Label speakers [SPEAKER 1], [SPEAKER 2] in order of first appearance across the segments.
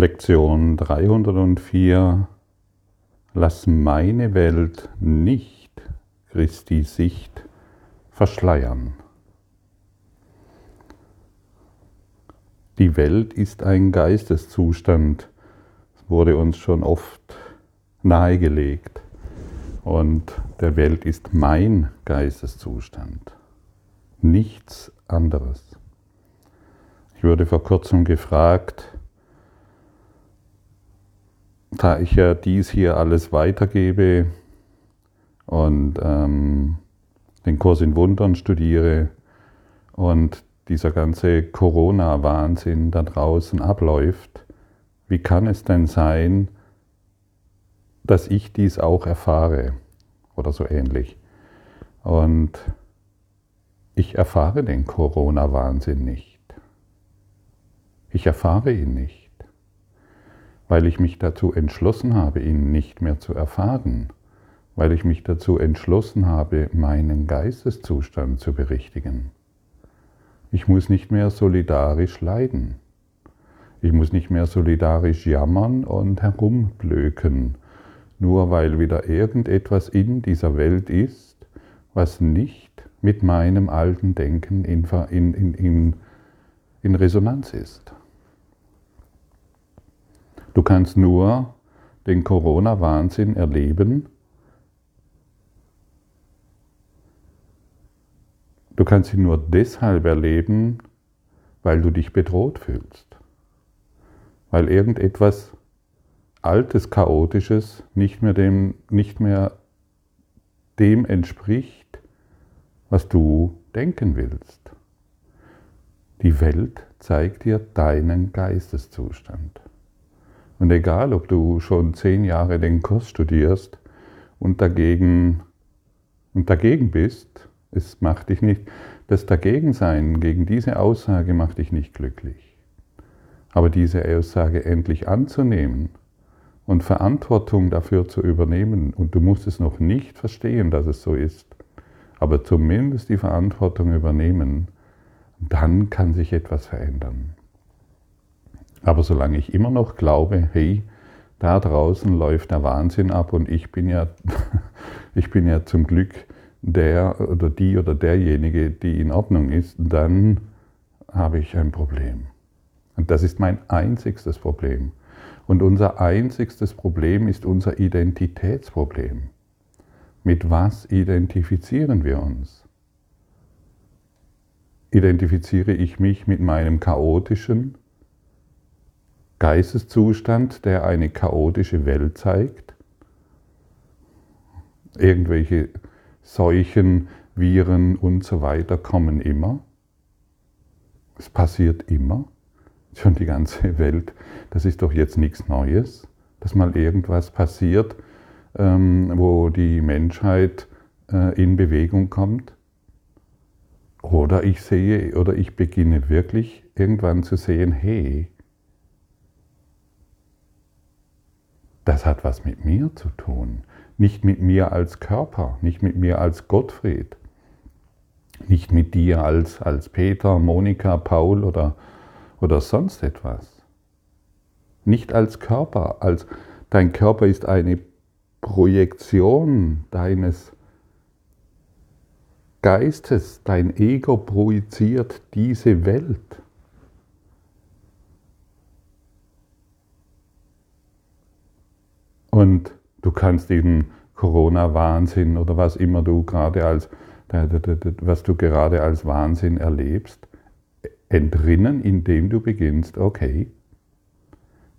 [SPEAKER 1] Lektion 304. Lass meine Welt nicht Christi Sicht verschleiern. Die Welt ist ein Geisteszustand, das wurde uns schon oft nahegelegt. Und der Welt ist mein Geisteszustand, nichts anderes. Ich wurde vor kurzem gefragt, da ich ja dies hier alles weitergebe und ähm, den Kurs in Wundern studiere und dieser ganze Corona-Wahnsinn da draußen abläuft, wie kann es denn sein, dass ich dies auch erfahre oder so ähnlich? Und ich erfahre den Corona-Wahnsinn nicht. Ich erfahre ihn nicht weil ich mich dazu entschlossen habe, ihn nicht mehr zu erfahren, weil ich mich dazu entschlossen habe, meinen Geisteszustand zu berichtigen. Ich muss nicht mehr solidarisch leiden. Ich muss nicht mehr solidarisch jammern und herumblöken, nur weil wieder irgendetwas in dieser Welt ist, was nicht mit meinem alten Denken in, in, in, in Resonanz ist. Du kannst nur den Corona-Wahnsinn erleben. Du kannst ihn nur deshalb erleben, weil du dich bedroht fühlst. Weil irgendetwas Altes, Chaotisches nicht mehr dem, nicht mehr dem entspricht, was du denken willst. Die Welt zeigt dir deinen Geisteszustand. Und egal, ob du schon zehn Jahre den Kurs studierst und dagegen, und dagegen bist, es macht dich nicht, das Dagegensein gegen diese Aussage macht dich nicht glücklich. Aber diese Aussage endlich anzunehmen und Verantwortung dafür zu übernehmen, und du musst es noch nicht verstehen, dass es so ist, aber zumindest die Verantwortung übernehmen, dann kann sich etwas verändern. Aber solange ich immer noch glaube, hey, da draußen läuft der Wahnsinn ab und ich bin ja, ich bin ja zum Glück der oder die oder derjenige, die in Ordnung ist, dann habe ich ein Problem. Und das ist mein einzigstes Problem. Und unser einzigstes Problem ist unser Identitätsproblem. Mit was identifizieren wir uns? Identifiziere ich mich mit meinem chaotischen, Geisteszustand, der eine chaotische Welt zeigt. Irgendwelche Seuchen, Viren und so weiter kommen immer. Es passiert immer. Schon die ganze Welt, das ist doch jetzt nichts Neues, dass mal irgendwas passiert, ähm, wo die Menschheit äh, in Bewegung kommt. Oder ich sehe, oder ich beginne wirklich irgendwann zu sehen, hey, das hat was mit mir zu tun. Nicht mit mir als Körper, nicht mit mir als Gottfried, nicht mit dir als, als Peter, Monika, Paul oder, oder sonst etwas. Nicht als Körper, als dein Körper ist eine Projektion deines Geistes, dein Ego projiziert diese Welt. Und du kannst diesen Corona-Wahnsinn oder was immer du gerade als, was du gerade als Wahnsinn erlebst, entrinnen, indem du beginnst, okay,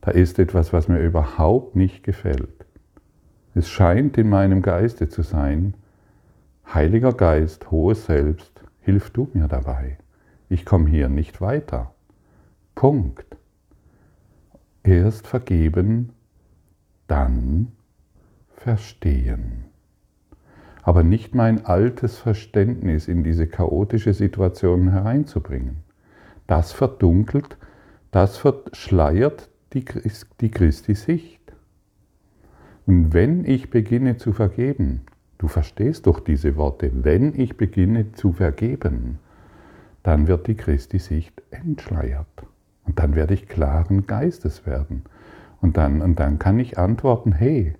[SPEAKER 1] da ist etwas, was mir überhaupt nicht gefällt. Es scheint in meinem Geiste zu sein, Heiliger Geist, hohes Selbst, hilf du mir dabei. Ich komme hier nicht weiter. Punkt. Erst vergeben, dann verstehen. Aber nicht mein altes Verständnis in diese chaotische Situation hereinzubringen. Das verdunkelt, das verschleiert die, die Christi-Sicht. Und wenn ich beginne zu vergeben, du verstehst doch diese Worte, wenn ich beginne zu vergeben, dann wird die Christi-Sicht entschleiert. Und dann werde ich klaren Geistes werden. Und dann, und dann kann ich antworten, hey,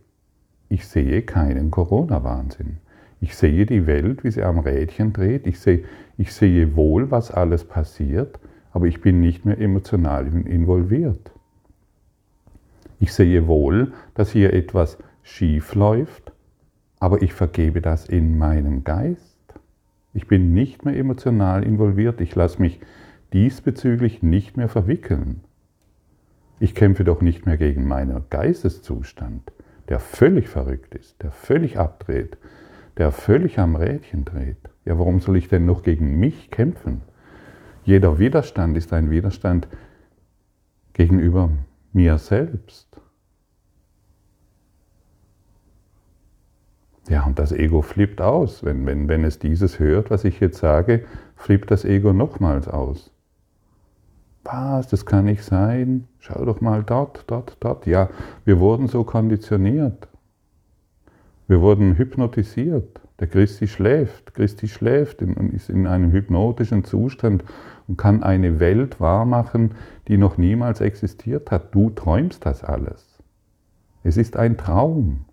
[SPEAKER 1] ich sehe keinen Corona-Wahnsinn. Ich sehe die Welt, wie sie am Rädchen dreht. Ich sehe, ich sehe wohl, was alles passiert, aber ich bin nicht mehr emotional involviert. Ich sehe wohl, dass hier etwas schief läuft, aber ich vergebe das in meinem Geist. Ich bin nicht mehr emotional involviert. Ich lasse mich diesbezüglich nicht mehr verwickeln. Ich kämpfe doch nicht mehr gegen meinen Geisteszustand, der völlig verrückt ist, der völlig abdreht, der völlig am Rädchen dreht. Ja, warum soll ich denn noch gegen mich kämpfen? Jeder Widerstand ist ein Widerstand gegenüber mir selbst. Ja, und das Ego flippt aus. Wenn, wenn, wenn es dieses hört, was ich jetzt sage, flippt das Ego nochmals aus. Was, das kann nicht sein. Schau doch mal dort, dort, dort. Ja, wir wurden so konditioniert. Wir wurden hypnotisiert. Der Christi schläft. Christi schläft und ist in einem hypnotischen Zustand und kann eine Welt wahrmachen, die noch niemals existiert hat. Du träumst das alles. Es ist ein Traum.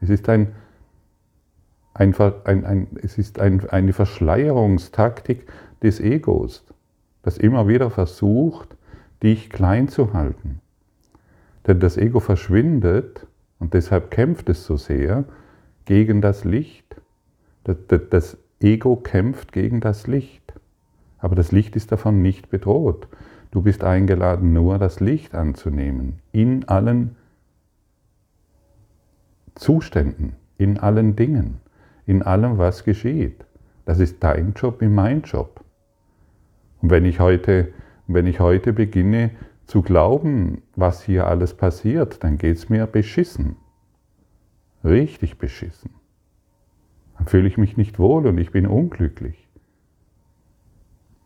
[SPEAKER 1] Es ist ein, ein, ein, es ist ein, eine Verschleierungstaktik des Egos das immer wieder versucht, dich klein zu halten. Denn das Ego verschwindet und deshalb kämpft es so sehr gegen das Licht. Das Ego kämpft gegen das Licht. Aber das Licht ist davon nicht bedroht. Du bist eingeladen, nur das Licht anzunehmen. In allen Zuständen, in allen Dingen, in allem, was geschieht. Das ist dein Job wie mein Job. Und wenn ich heute, wenn ich heute beginne zu glauben, was hier alles passiert, dann geht es mir beschissen. Richtig beschissen. Dann fühle ich mich nicht wohl und ich bin unglücklich.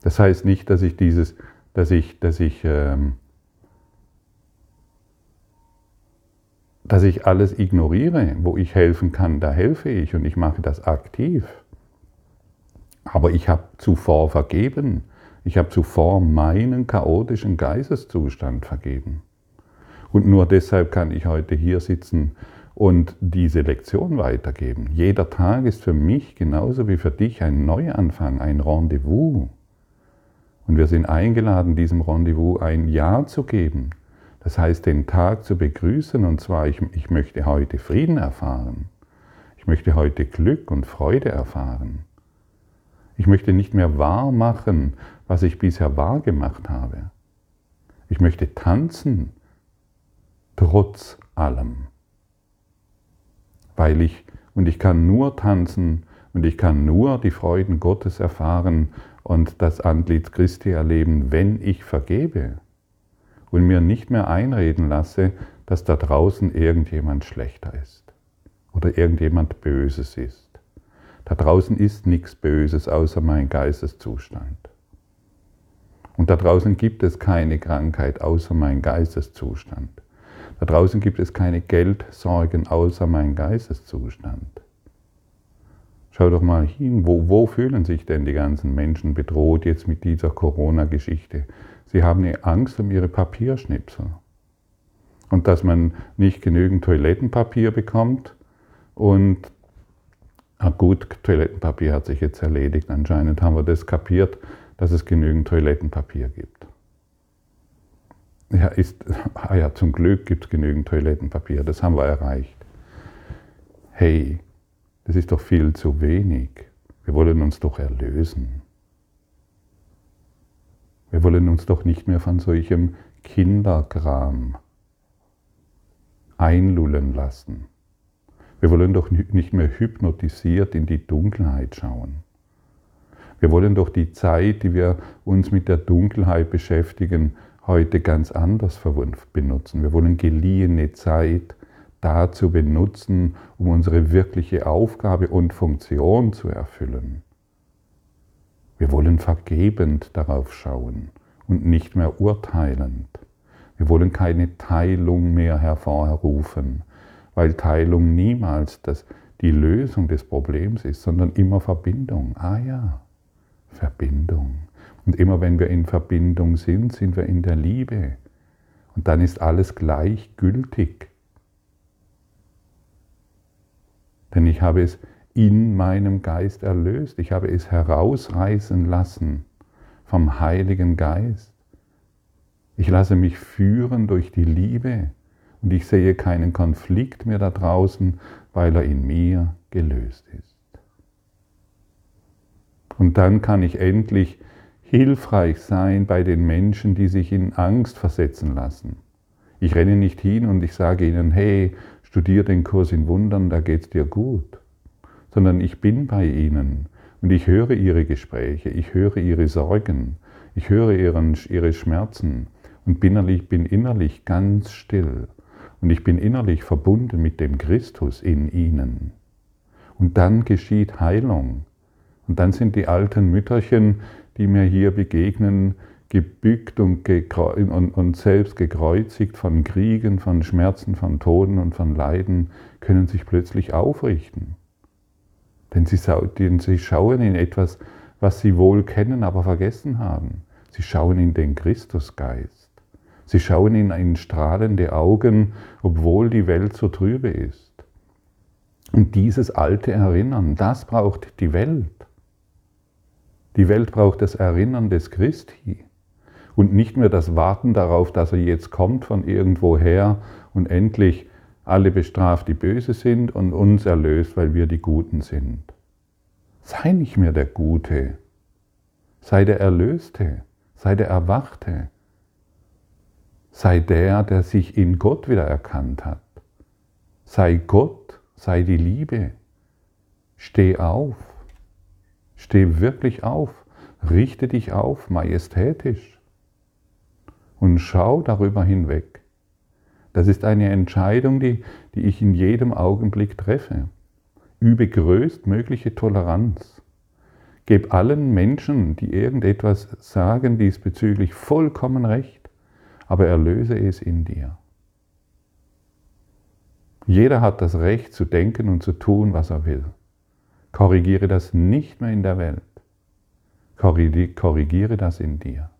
[SPEAKER 1] Das heißt nicht, dass ich dieses, dass ich, dass ich, ähm, dass ich alles ignoriere, wo ich helfen kann, da helfe ich und ich mache das aktiv. Aber ich habe zuvor vergeben. Ich habe zuvor meinen chaotischen Geisteszustand vergeben. Und nur deshalb kann ich heute hier sitzen und diese Lektion weitergeben. Jeder Tag ist für mich genauso wie für dich ein Neuanfang, ein Rendezvous. Und wir sind eingeladen, diesem Rendezvous ein Ja zu geben. Das heißt, den Tag zu begrüßen, und zwar, ich, ich möchte heute Frieden erfahren. Ich möchte heute Glück und Freude erfahren. Ich möchte nicht mehr wahr machen, was ich bisher wahrgemacht habe. Ich möchte tanzen, trotz allem. Weil ich, und ich kann nur tanzen und ich kann nur die Freuden Gottes erfahren und das Antlitz Christi erleben, wenn ich vergebe und mir nicht mehr einreden lasse, dass da draußen irgendjemand schlechter ist oder irgendjemand Böses ist. Da draußen ist nichts Böses außer mein Geisteszustand. Und da draußen gibt es keine Krankheit außer mein Geisteszustand. Da draußen gibt es keine Geldsorgen außer mein Geisteszustand. Schau doch mal hin, wo, wo fühlen sich denn die ganzen Menschen bedroht jetzt mit dieser Corona-Geschichte? Sie haben eine Angst um ihre Papierschnipsel. Und dass man nicht genügend Toilettenpapier bekommt. Und ah gut, Toilettenpapier hat sich jetzt erledigt. Anscheinend haben wir das kapiert, dass es genügend Toilettenpapier gibt. Ja, ist, ah ja, zum Glück gibt es genügend Toilettenpapier, das haben wir erreicht. Hey, das ist doch viel zu wenig. Wir wollen uns doch erlösen. Wir wollen uns doch nicht mehr von solchem Kinderkram einlullen lassen. Wir wollen doch nicht mehr hypnotisiert in die Dunkelheit schauen. Wir wollen doch die Zeit, die wir uns mit der Dunkelheit beschäftigen, heute ganz anders benutzen. Wir wollen geliehene Zeit dazu benutzen, um unsere wirkliche Aufgabe und Funktion zu erfüllen. Wir wollen vergebend darauf schauen und nicht mehr urteilend. Wir wollen keine Teilung mehr hervorrufen, weil Teilung niemals das, die Lösung des Problems ist, sondern immer Verbindung. Ah ja, Verbindung. Und immer wenn wir in Verbindung sind, sind wir in der Liebe. Und dann ist alles gleichgültig. Denn ich habe es in meinem Geist erlöst. Ich habe es herausreißen lassen vom Heiligen Geist. Ich lasse mich führen durch die Liebe und ich sehe keinen Konflikt mehr da draußen, weil er in mir gelöst ist. Und dann kann ich endlich hilfreich sein bei den Menschen, die sich in Angst versetzen lassen. Ich renne nicht hin und ich sage ihnen, hey, studier den Kurs in Wundern, da geht's dir gut. Sondern ich bin bei ihnen und ich höre ihre Gespräche, ich höre ihre Sorgen, ich höre ihren, ihre Schmerzen und bin innerlich, bin innerlich ganz still. Und ich bin innerlich verbunden mit dem Christus in ihnen. Und dann geschieht Heilung. Und dann sind die alten Mütterchen, die mir hier begegnen, gebückt und, und, und, selbst gekreuzigt von Kriegen, von Schmerzen, von Toden und von Leiden, können sich plötzlich aufrichten. Denn sie, denn sie schauen in etwas, was sie wohl kennen, aber vergessen haben. Sie schauen in den Christusgeist. Sie schauen in, in strahlende Augen, obwohl die Welt so trübe ist. Und dieses alte Erinnern, das braucht die Welt. Die Welt braucht das Erinnern des Christi und nicht mehr das Warten darauf, dass er jetzt kommt von irgendwoher und endlich alle bestraft, die böse sind und uns erlöst, weil wir die Guten sind. Sei nicht mehr der Gute, sei der Erlöste, sei der Erwachte, sei der, der sich in Gott wieder erkannt hat. Sei Gott, sei die Liebe. Steh auf, steh wirklich auf, richte dich auf, majestätisch und schau darüber hinweg. Das ist eine Entscheidung, die, die ich in jedem Augenblick treffe. Übe größtmögliche Toleranz. Geb allen Menschen, die irgendetwas sagen, diesbezüglich vollkommen recht, aber erlöse es in dir. Jeder hat das Recht zu denken und zu tun, was er will. Korrigiere das nicht mehr in der Welt. Korrigiere das in dir.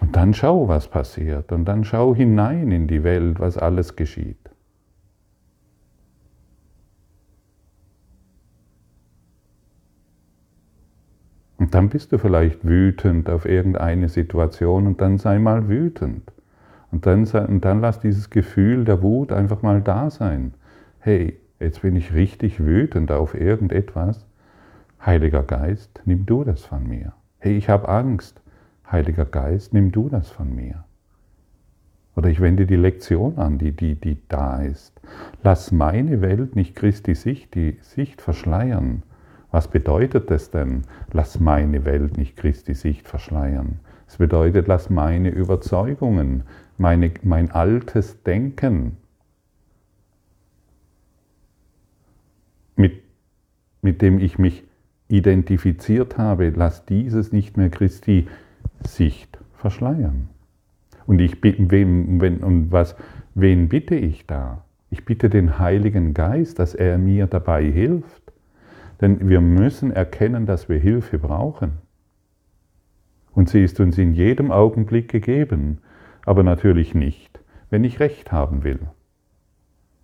[SPEAKER 1] Und dann schau, was passiert. Und dann schau hinein in die Welt, was alles geschieht. Und dann bist du vielleicht wütend auf irgendeine Situation und dann sei mal wütend. Und dann, und dann lass dieses Gefühl der Wut einfach mal da sein. Hey, jetzt bin ich richtig wütend auf irgendetwas. Heiliger Geist, nimm du das von mir. Hey, ich habe Angst. Heiliger Geist, nimm du das von mir. Oder ich wende die Lektion an, die, die, die da ist. Lass meine Welt nicht Christi Sicht, die Sicht verschleiern. Was bedeutet das denn? Lass meine Welt nicht Christi Sicht verschleiern. Es bedeutet, lass meine Überzeugungen, meine, mein altes Denken mit, mit dem ich mich identifiziert habe, lass dieses nicht mehr Christi Sicht verschleiern. Und ich wem, wenn, und was, wen bitte ich da? Ich bitte den Heiligen Geist, dass er mir dabei hilft. Denn wir müssen erkennen, dass wir Hilfe brauchen. Und sie ist uns in jedem Augenblick gegeben, aber natürlich nicht, wenn ich Recht haben will.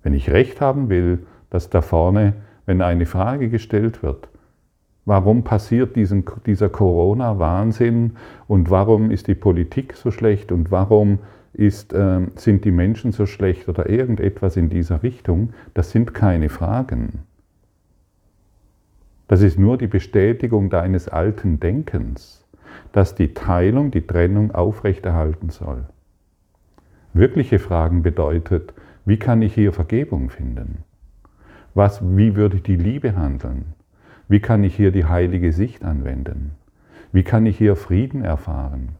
[SPEAKER 1] Wenn ich Recht haben will, dass da vorne, wenn eine Frage gestellt wird, Warum passiert diesen, dieser Corona-Wahnsinn und warum ist die Politik so schlecht und warum ist, äh, sind die Menschen so schlecht oder irgendetwas in dieser Richtung? Das sind keine Fragen. Das ist nur die Bestätigung deines alten Denkens, dass die Teilung, die Trennung aufrechterhalten soll. Wirkliche Fragen bedeutet, wie kann ich hier Vergebung finden? Was, wie würde die Liebe handeln? Wie kann ich hier die heilige Sicht anwenden? Wie kann ich hier Frieden erfahren?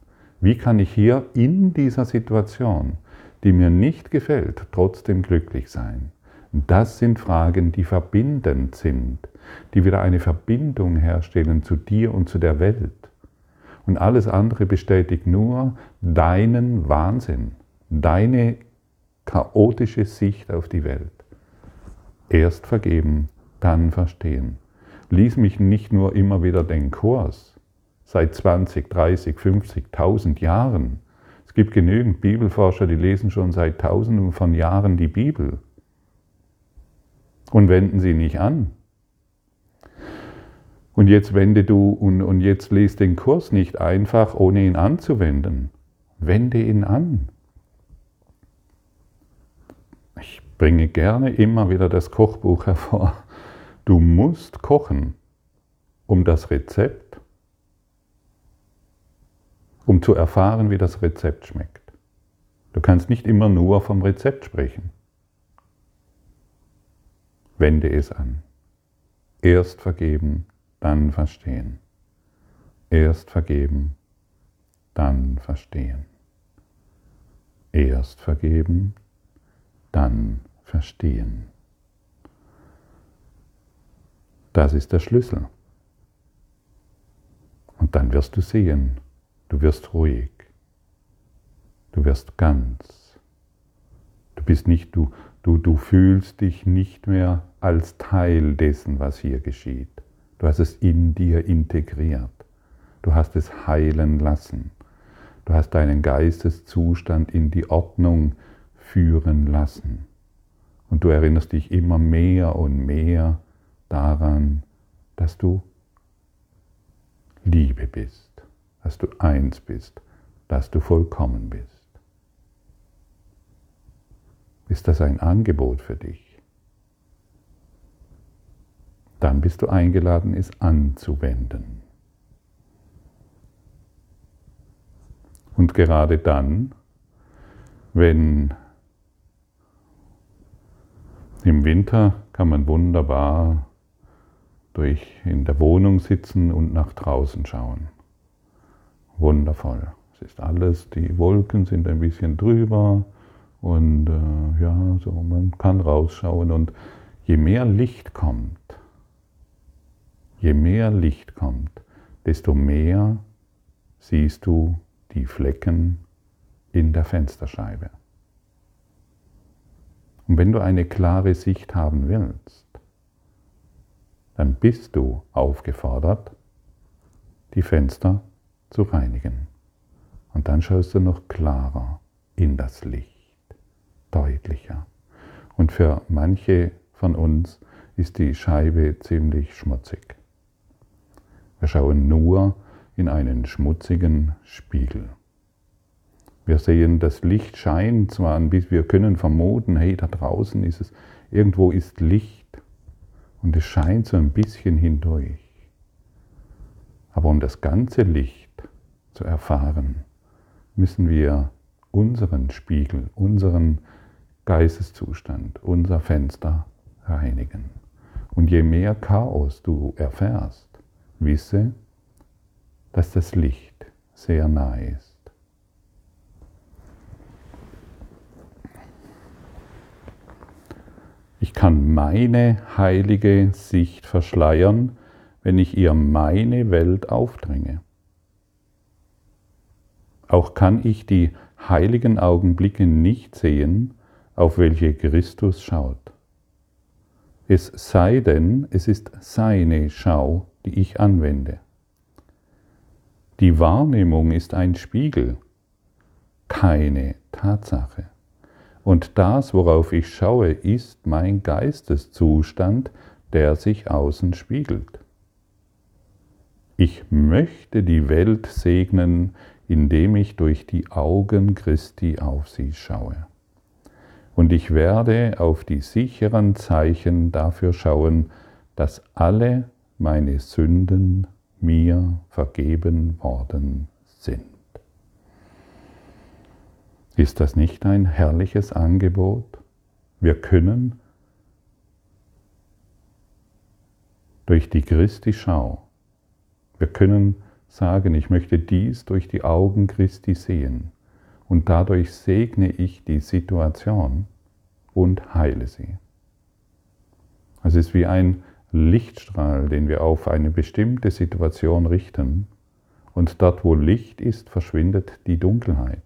[SPEAKER 1] Wie kann ich hier in dieser Situation, die mir nicht gefällt, trotzdem glücklich sein? Das sind Fragen, die verbindend sind, die wieder eine Verbindung herstellen zu dir und zu der Welt. Und alles andere bestätigt nur deinen Wahnsinn, deine chaotische Sicht auf die Welt. Erst vergeben, dann verstehen lies mich nicht nur immer wieder den Kurs, seit 20, 30, 50, 1000 Jahren. gibt genügend Bibelforscher, die lesen schon seit tausenden von Jahren die Bibel und wenden sie nicht an. Und jetzt wende du und, und jetzt lese den Kurs nicht einfach, ohne ihn anzuwenden. Wende ihn an. Ich bringe gerne immer wieder das Kochbuch hervor. Du musst kochen, um das Rezept, um zu erfahren, wie das Rezept schmeckt. Du kannst nicht immer nur vom Rezept sprechen. Wende es an. Erst vergeben, dann verstehen. Erst vergeben, dann verstehen. Erst vergeben, dann verstehen. Das ist der Schlüssel. Und dann wirst du sehen, du wirst ruhig, du wirst ganz. Du bist nicht, du, du, du fühlst dich nicht mehr als Teil dessen, was hier geschieht. Du hast es in dir integriert. Du hast es heilen lassen. Du hast deinen Geisteszustand in die Ordnung führen lassen. Und du erinnerst dich immer mehr und mehr daran, dass du Liebe bist, dass du eins bist, dass du vollkommen bist. Ist das ein Angebot für dich? dann bist du eingeladen, es anzuwenden. Und gerade dann, wenn im Winter kann man wunderbar durch in der Wohnung sitzen und nach draußen schauen. Wundervoll. Es ist alles, die Wolken sind ein bisschen drüber und äh, ja, so man kann rausschauen und je mehr Licht kommt, Je mehr Licht kommt, desto mehr siehst du die Flecken in der Fensterscheibe. Und wenn du eine klare Sicht haben willst, dann bist du aufgefordert, die Fenster zu reinigen. Und dann schaust du noch klarer in das Licht, deutlicher. Und für manche von uns ist die Scheibe ziemlich schmutzig. Wir schauen nur in einen schmutzigen Spiegel. Wir sehen, das Licht scheint zwar ein bisschen, wir können vermuten, hey, da draußen ist es, irgendwo ist Licht und es scheint so ein bisschen hindurch. Aber um das ganze Licht zu erfahren, müssen wir unseren Spiegel, unseren Geisteszustand, unser Fenster reinigen. Und je mehr Chaos du erfährst, Wisse, dass das Licht sehr nahe ist. Ich kann meine heilige Sicht verschleiern, wenn ich ihr meine Welt aufdränge. Auch kann ich die heiligen Augenblicke nicht sehen, auf welche Christus schaut. Es sei denn, es ist seine Schau, die ich anwende. Die Wahrnehmung ist ein Spiegel, keine Tatsache. Und das, worauf ich schaue, ist mein Geisteszustand, der sich außen spiegelt. Ich möchte die Welt segnen, indem ich durch die Augen Christi auf sie schaue. Und ich werde auf die sicheren Zeichen dafür schauen, dass alle meine Sünden mir vergeben worden sind. Ist das nicht ein herrliches Angebot? Wir können durch die Christi Schau, wir können sagen, ich möchte dies durch die Augen Christi sehen und dadurch segne ich die Situation und heile sie. Es ist wie ein Lichtstrahl, den wir auf eine bestimmte Situation richten, und dort, wo Licht ist, verschwindet die Dunkelheit.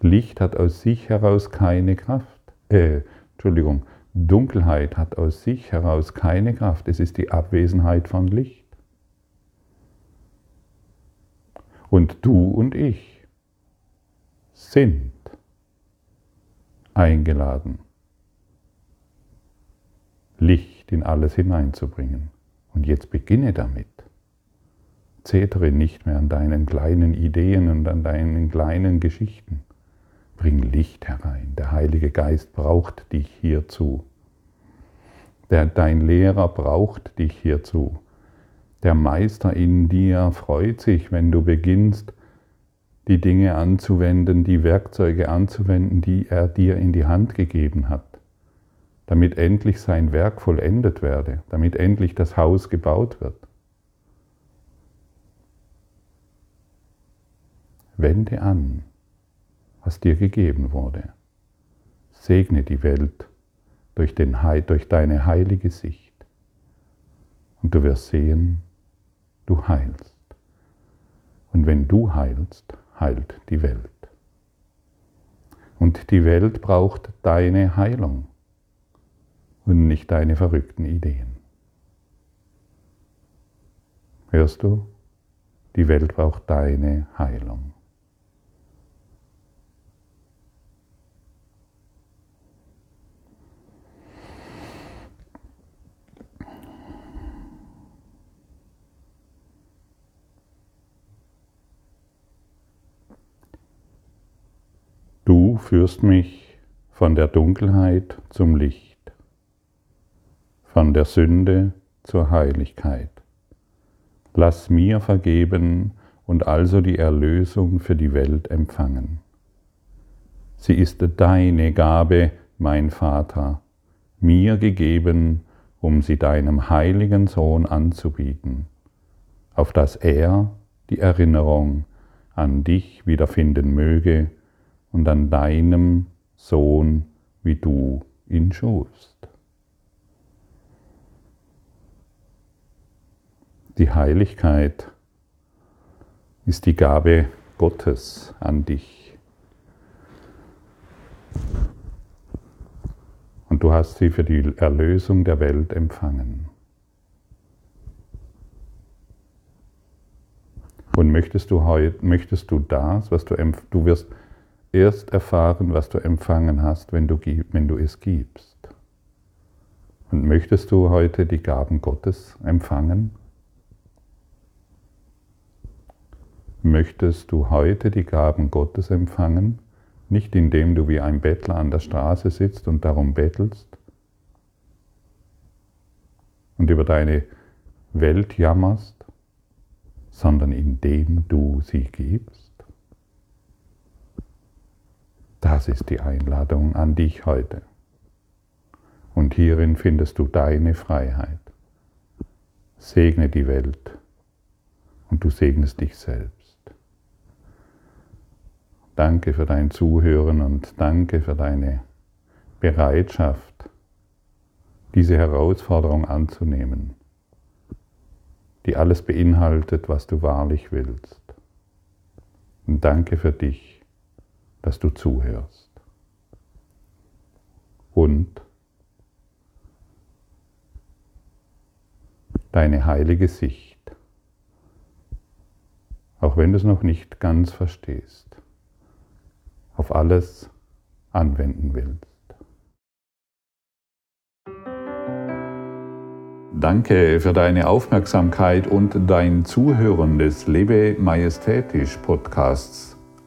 [SPEAKER 1] Licht hat aus sich heraus keine Kraft. Äh, Entschuldigung, Dunkelheit hat aus sich heraus keine Kraft. Es ist die Abwesenheit von Licht. Und du und ich sind eingeladen, Licht in alles hineinzubringen. Und jetzt beginne damit. Zetere nicht mehr an deinen kleinen Ideen und an deinen kleinen Geschichten. Bring Licht herein. Der Heilige Geist braucht dich hierzu. Der, dein Lehrer braucht dich hierzu. Der Meister in dir freut sich, wenn du beginnst, die Dinge anzuwenden, die Werkzeuge anzuwenden, die er dir in die Hand gegeben hat, damit endlich sein Werk vollendet werde, damit endlich das Haus gebaut wird. Wende an, was dir gegeben wurde. Segne die Welt durch, den, durch deine heilige Sicht. Und du wirst sehen, du heilst. Und wenn du heilst, heilt die Welt. Und die Welt braucht deine Heilung und nicht deine verrückten Ideen. Hörst du? Die Welt braucht deine Heilung. Du führst mich von der Dunkelheit zum Licht, von der Sünde zur Heiligkeit. Lass mir vergeben und also die Erlösung für die Welt empfangen. Sie ist deine Gabe, mein Vater, mir gegeben, um sie deinem heiligen Sohn anzubieten, auf dass er die Erinnerung an dich wiederfinden möge, und an deinem Sohn, wie du ihn schufst. Die Heiligkeit ist die Gabe Gottes an dich. Und du hast sie für die Erlösung der Welt empfangen. Und möchtest du heute, möchtest du das, was du, du wirst erst erfahren, was du empfangen hast, wenn du, wenn du es gibst. Und möchtest du heute die Gaben Gottes empfangen? Möchtest du heute die Gaben Gottes empfangen? Nicht indem du wie ein Bettler an der Straße sitzt und darum bettelst und über deine Welt jammerst, sondern indem du sie gibst. Das ist die Einladung an dich heute. Und hierin findest du deine Freiheit. Segne die Welt und du segnest dich selbst. Danke für dein Zuhören und danke für deine Bereitschaft, diese Herausforderung anzunehmen, die alles beinhaltet, was du wahrlich willst. Und danke für dich dass du zuhörst. Und deine heilige Sicht, auch wenn du es noch nicht ganz verstehst, auf alles anwenden willst. Danke für deine Aufmerksamkeit und dein Zuhören des Lebe Majestätisch Podcasts.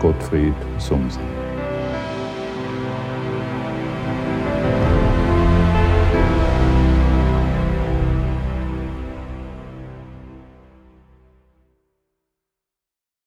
[SPEAKER 1] Gottfried Sumsen.